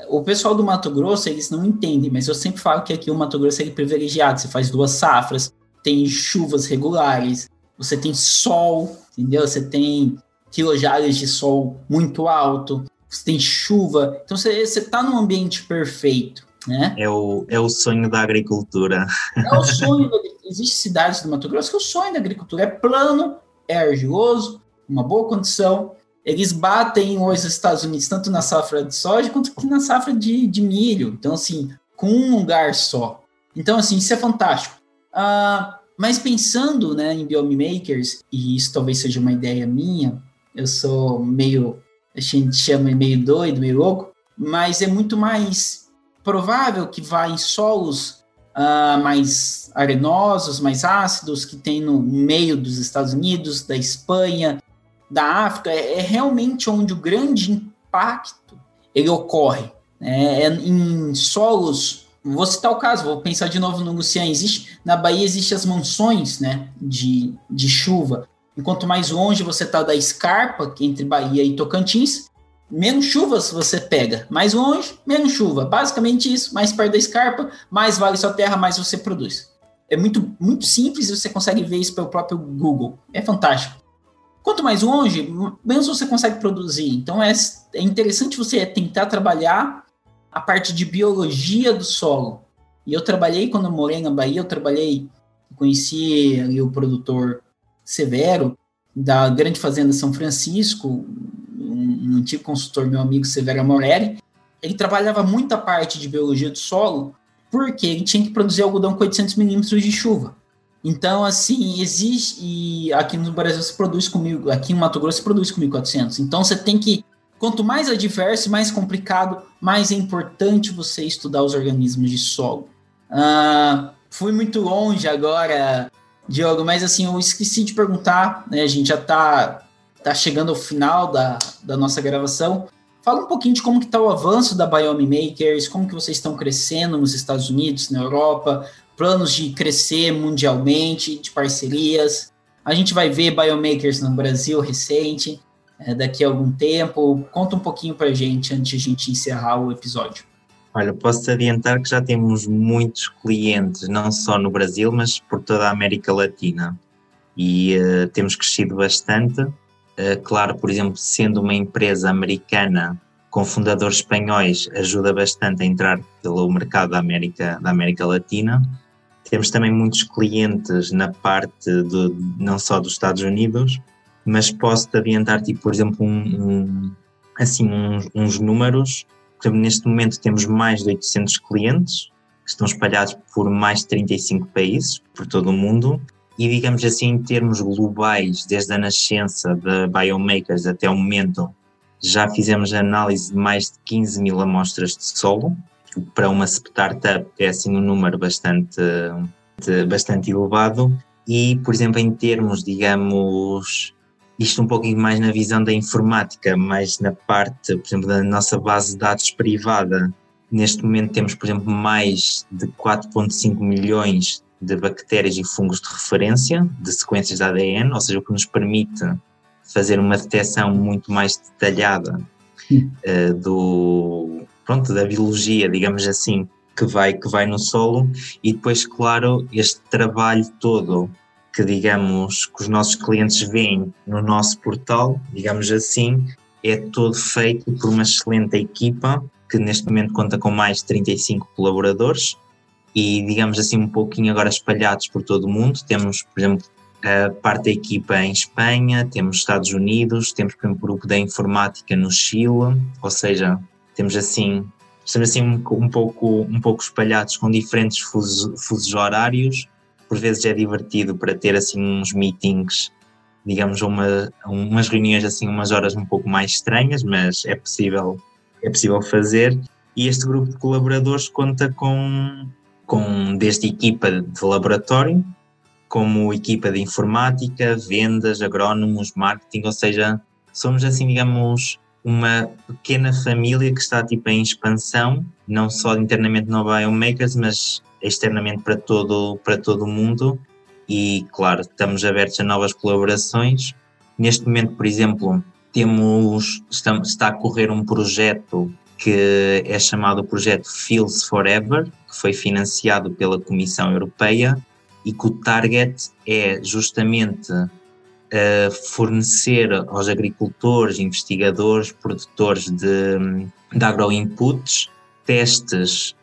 o pessoal do Mato Grosso, eles não entendem, mas eu sempre falo que aqui o Mato Grosso é privilegiado, você faz duas safras, tem chuvas regulares, você tem sol, entendeu? Você tem quilojares de sol muito alto, você tem chuva, então você está num ambiente perfeito, né? É o, é o sonho da agricultura. É o sonho, da, existe cidades do Mato Grosso que é o sonho da agricultura é plano, é argiloso, uma boa condição, eles batem hoje os Estados Unidos tanto na safra de soja quanto na safra de, de milho, então assim, com um lugar só. Então assim, isso é fantástico. Uh, mas pensando né, em Biome Makers, e isso talvez seja uma ideia minha, eu sou meio a gente chama meio doido, meio louco, mas é muito mais provável que vá em solos uh, mais arenosos, mais ácidos, que tem no meio dos Estados Unidos, da Espanha, da África, é, é realmente onde o grande impacto ele ocorre. Né? É em solos, vou citar o caso, vou pensar de novo no Luciano, existe, na Bahia existem as mansões né, de, de chuva, Enquanto mais longe você está da escarpa, que entre Bahia e Tocantins, menos chuvas você pega. Mais longe, menos chuva. Basicamente isso. Mais perto da escarpa, mais vale sua terra, mais você produz. É muito, muito simples e você consegue ver isso pelo próprio Google. É fantástico. Quanto mais longe, menos você consegue produzir. Então é, é interessante você tentar trabalhar a parte de biologia do solo. E eu trabalhei quando eu morei na Bahia, eu trabalhei, conheci ali o produtor Severo, da Grande Fazenda São Francisco, um, um antigo consultor, meu amigo Severo Amorelli, ele trabalhava muita parte de biologia do solo, porque ele tinha que produzir algodão com 800 milímetros de chuva. Então, assim, existe. E aqui no Brasil se produz comigo, aqui em Mato Grosso se produz com 1.400. Então, você tem que. Quanto mais adverso, mais complicado, mais é importante você estudar os organismos de solo. Uh, fui muito longe agora Diogo, mas assim, eu esqueci de perguntar, né? A gente já tá, tá chegando ao final da, da nossa gravação. Fala um pouquinho de como que tá o avanço da Biome Makers, como que vocês estão crescendo nos Estados Unidos, na Europa, planos de crescer mundialmente, de parcerias. A gente vai ver Biomakers no Brasil recente, é, daqui a algum tempo. Conta um pouquinho para a gente antes de a gente encerrar o episódio. Olha, posso adiantar que já temos muitos clientes, não só no Brasil, mas por toda a América Latina. E uh, temos crescido bastante. Uh, claro, por exemplo, sendo uma empresa americana com fundadores espanhóis, ajuda bastante a entrar pelo mercado da América, da América Latina. Temos também muitos clientes na parte de, não só dos Estados Unidos, mas posso-te adiantar, tipo, por exemplo, um, um assim, uns, uns números. neste momento temos mais de 800 clientes que estão espalhados por mais de 35 países, por todo o mundo. E, digamos assim, em termos globais, desde a nascença da Biomakers até o momento, já fizemos análise de mais de 15 mil amostras de solo. Para uma startup é assim um número bastante, bastante elevado. E, por exemplo, em termos, digamos, isto um pouquinho mais na visão da informática, mais na parte, por exemplo, da nossa base de dados privada. Neste momento temos, por exemplo, mais de 4.5 milhões de bactérias e fungos de referência de sequências de ADN, ou seja, o que nos permite fazer uma detecção muito mais detalhada uh, do pronto da biologia, digamos assim, que vai que vai no solo e depois claro este trabalho todo que digamos que os nossos clientes veem no nosso portal, digamos assim, é todo feito por uma excelente equipa que neste momento conta com mais de 35 colaboradores e digamos assim um pouquinho agora espalhados por todo o mundo. Temos, por exemplo, a parte da equipa em Espanha, temos Estados Unidos, temos por exemplo, o grupo da informática no Chile, ou seja, temos assim, estamos assim um, um pouco, um pouco espalhados com diferentes fusos, fusos horários. Por vezes é divertido para ter assim uns meetings, digamos, uma, umas reuniões assim umas horas um pouco mais estranhas, mas é possível, é possível fazer. E este grupo de colaboradores conta com com desde equipa de laboratório, como equipa de informática, vendas, agrónomos, marketing, ou seja, somos assim, digamos, uma pequena família que está tipo em expansão, não só internamente no Biomakers, mas externamente para todo, para todo o mundo. E claro, estamos abertos a novas colaborações. Neste momento, por exemplo, temos, estamos, está a correr um projeto que é chamado o projeto Fields Forever, que foi financiado pela Comissão Europeia e que o target é justamente uh, fornecer aos agricultores, investigadores, produtores de, de agroinputs testes,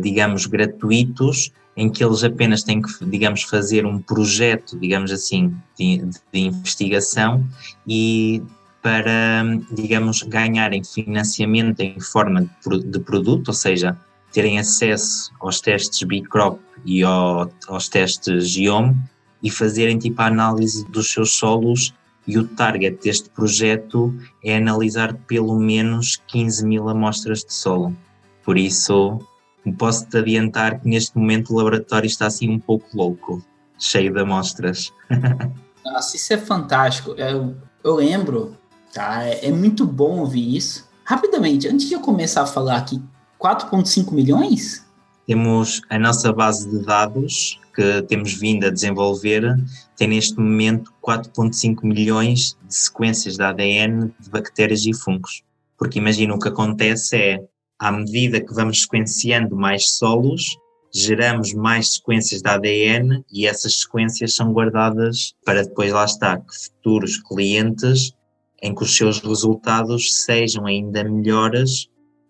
digamos, gratuitos em que eles apenas têm que, digamos, fazer um projeto, digamos assim, de, de investigação e para, digamos, ganharem financiamento em forma de produto, ou seja, terem acesso aos testes Bicrop e ao, aos testes Geome e fazerem tipo a análise dos seus solos e o target deste projeto é analisar pelo menos 15 mil amostras de solo. Por isso, posso-te adiantar que neste momento o laboratório está assim um pouco louco, cheio de amostras. Nossa, isso é fantástico. Eu, eu lembro Tá? É, é muito bom ouvir isso. Rapidamente, antes de eu começar a falar aqui, 4,5 milhões? Temos a nossa base de dados que temos vindo a desenvolver, tem neste momento 4,5 milhões de sequências de ADN de bactérias e fungos. Porque imagina o que acontece é, à medida que vamos sequenciando mais solos, geramos mais sequências de ADN e essas sequências são guardadas para depois lá está futuros clientes em que os seus resultados sejam ainda melhores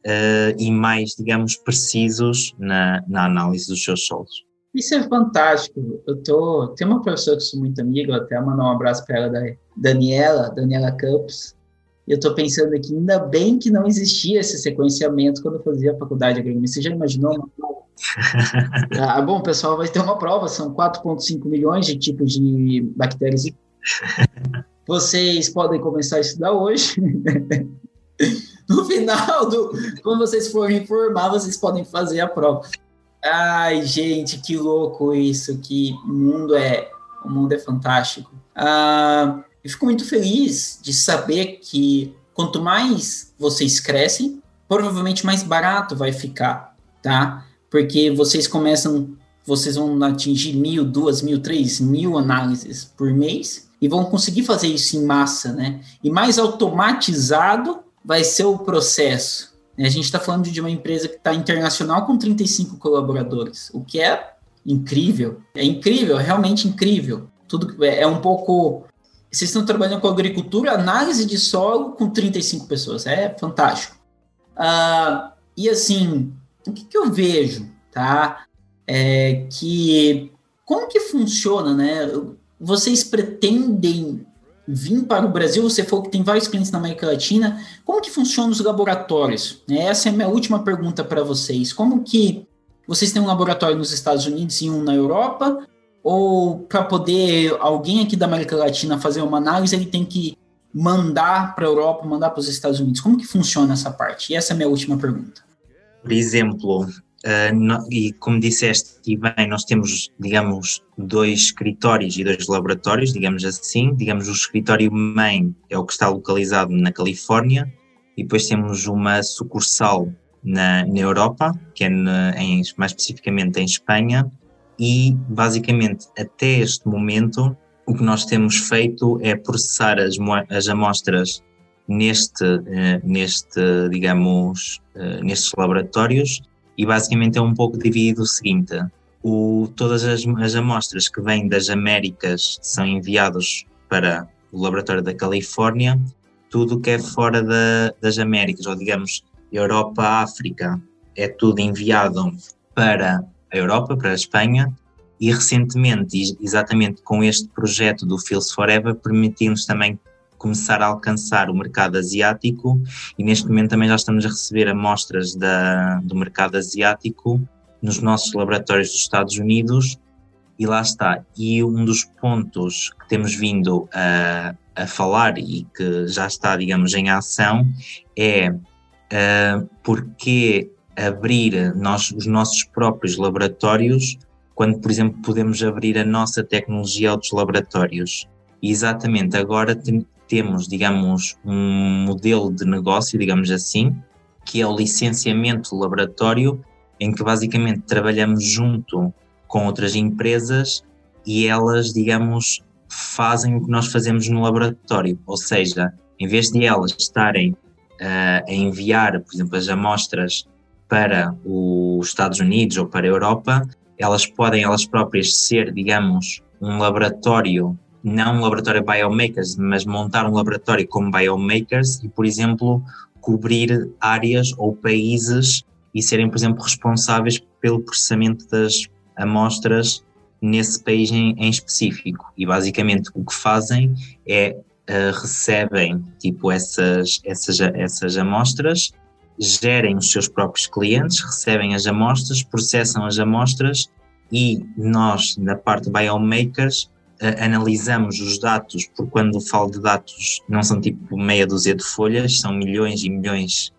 uh, e mais, digamos, precisos na, na análise dos seus solos. Isso é fantástico. Eu tô, tem uma professora que sou muito amigo, até mandar um abraço para ela, da Daniela, Daniela Campos. E eu estou pensando aqui, ainda bem que não existia esse sequenciamento quando eu fazia a faculdade de agronomia. Você já imaginou uma prova? ah, bom, pessoal, vai ter uma prova, são 4,5 milhões de tipos de bactérias vocês podem começar a estudar hoje. no final do. Quando vocês forem formar, vocês podem fazer a prova. Ai, gente, que louco isso, que mundo é. O mundo é fantástico. Ah, eu fico muito feliz de saber que quanto mais vocês crescem, provavelmente mais barato vai ficar, tá? Porque vocês começam, vocês vão atingir mil, duas mil, três mil análises por mês e vão conseguir fazer isso em massa, né? E mais automatizado vai ser o processo. A gente está falando de uma empresa que está internacional com 35 colaboradores, o que é incrível. É incrível, é realmente incrível. Tudo é, é um pouco. Vocês estão trabalhando com agricultura, análise de solo com 35 pessoas. É fantástico. Uh, e assim, o que, que eu vejo, tá? é que como que funciona, né? Vocês pretendem vir para o Brasil? Você falou que tem vários clientes na América Latina. Como que funcionam os laboratórios? Essa é a minha última pergunta para vocês. Como que vocês têm um laboratório nos Estados Unidos e um na Europa? Ou para poder alguém aqui da América Latina fazer uma análise, ele tem que mandar para a Europa, mandar para os Estados Unidos? Como que funciona essa parte? E essa é a minha última pergunta. Por exemplo, uh, no, e como disseste e bem, nós temos, digamos, dois escritórios e dois laboratórios, digamos assim. Digamos, o escritório main é o que está localizado na Califórnia e depois temos uma sucursal na, na Europa, que é na, em, mais especificamente em Espanha, e basicamente até este momento o que nós temos feito é processar as, as amostras neste, uh, neste digamos, uh, nestes laboratórios e basicamente é um pouco dividido o seguinte, o, todas as, as amostras que vêm das Américas são enviadas para o laboratório da Califórnia, tudo que é fora da, das Américas, ou digamos Europa, África, é tudo enviado para a Europa, para a Espanha, e recentemente, exatamente com este projeto do Feels Forever, permitimos também começar a alcançar o mercado asiático e neste momento também já estamos a receber amostras da, do mercado asiático nos nossos laboratórios dos Estados Unidos e lá está. E um dos pontos que temos vindo a, a falar e que já está, digamos, em ação é uh, porque abrir nós, os nossos próprios laboratórios quando, por exemplo, podemos abrir a nossa tecnologia a outros laboratórios. E exatamente agora tem, temos, digamos, um modelo de negócio, digamos assim, que é o licenciamento laboratório, em que basicamente trabalhamos junto com outras empresas e elas, digamos, fazem o que nós fazemos no laboratório, ou seja, em vez de elas estarem uh, a enviar, por exemplo, as amostras para os Estados Unidos ou para a Europa, elas podem elas próprias ser, digamos, um laboratório, não um laboratório biomakers, mas montar um laboratório como biomakers e, por exemplo, cobrir áreas ou países e serem, por exemplo, responsáveis pelo processamento das amostras nesse país em, em específico. E basicamente o que fazem é uh, recebem tipo essas, essas, essas amostras gerem os seus próprios clientes, recebem as amostras, processam as amostras e nós, na parte biomakers, analisamos os dados, porque quando falo de dados não são tipo meia dúzia de folhas, são milhões e milhões,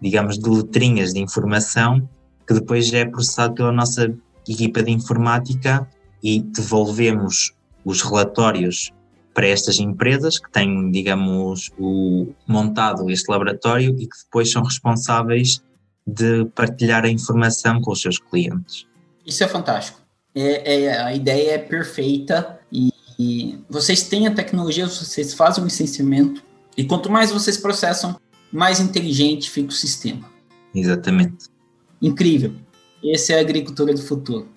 digamos, de letrinhas de informação, que depois é processado pela nossa equipa de informática e devolvemos os relatórios para estas empresas que têm, digamos, o, montado este laboratório e que depois são responsáveis de partilhar a informação com os seus clientes. Isso é fantástico. É, é a ideia é perfeita e, e, vocês têm a tecnologia, vocês fazem o licenciamento e quanto mais vocês processam, mais inteligente fica o sistema. Exatamente. Incrível. Essa é a agricultura do futuro.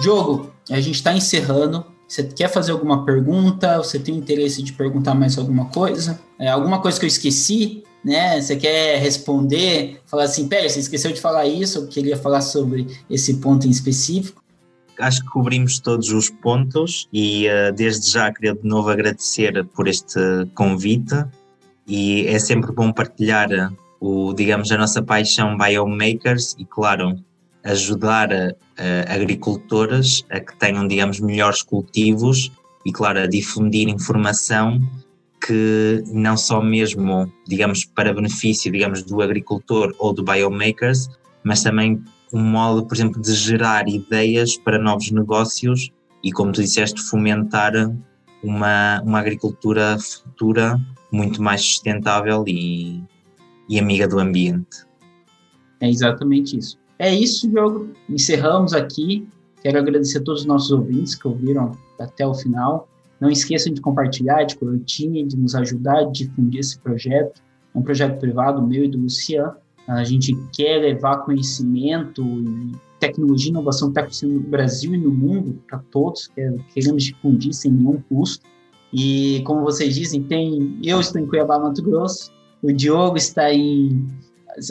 Diogo, a gente está encerrando. Você quer fazer alguma pergunta? Você tem interesse de perguntar mais alguma coisa? É, alguma coisa que eu esqueci? Né? Você quer responder? Falar assim, pera, você esqueceu de falar isso? Eu queria falar sobre esse ponto em específico. Acho que cobrimos todos os pontos e uh, desde já queria de novo agradecer por este convite e é sempre bom partilhar o, digamos, a nossa paixão biomakers e claro, ajudar agricultoras a que tenham, digamos, melhores cultivos e, claro, a difundir informação que não só mesmo, digamos, para benefício, digamos, do agricultor ou do biomakers, mas também um modo, por exemplo, de gerar ideias para novos negócios e, como tu disseste, fomentar uma, uma agricultura futura muito mais sustentável e, e amiga do ambiente. É exatamente isso. É isso, Diogo. Encerramos aqui. Quero agradecer a todos os nossos ouvintes que ouviram até o final. Não esqueçam de compartilhar, de curtir, de nos ajudar a difundir esse projeto. É um projeto privado meu e do Luciano. A gente quer levar conhecimento e tecnologia e inovação que está acontecendo no Brasil e no mundo para todos. Queremos difundir sem nenhum custo. E como vocês dizem, tem eu estou em Cuiabá, Mato Grosso, O Diogo está em.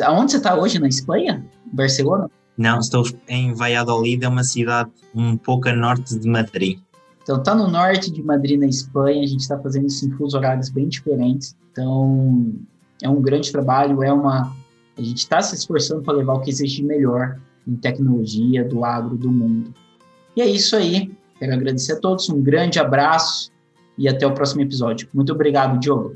Aonde você está hoje? Na Espanha? Barcelona? Não, estou em Valladolid, é uma cidade um pouco a norte de Madrid. Então, está no norte de Madrid, na Espanha. A gente está fazendo isso em fusos horários bem diferentes. Então, é um grande trabalho. É uma. A gente está se esforçando para levar o que existe de melhor em tecnologia do agro do mundo. E é isso aí. Quero agradecer a todos. Um grande abraço e até o próximo episódio. Muito obrigado, Diogo.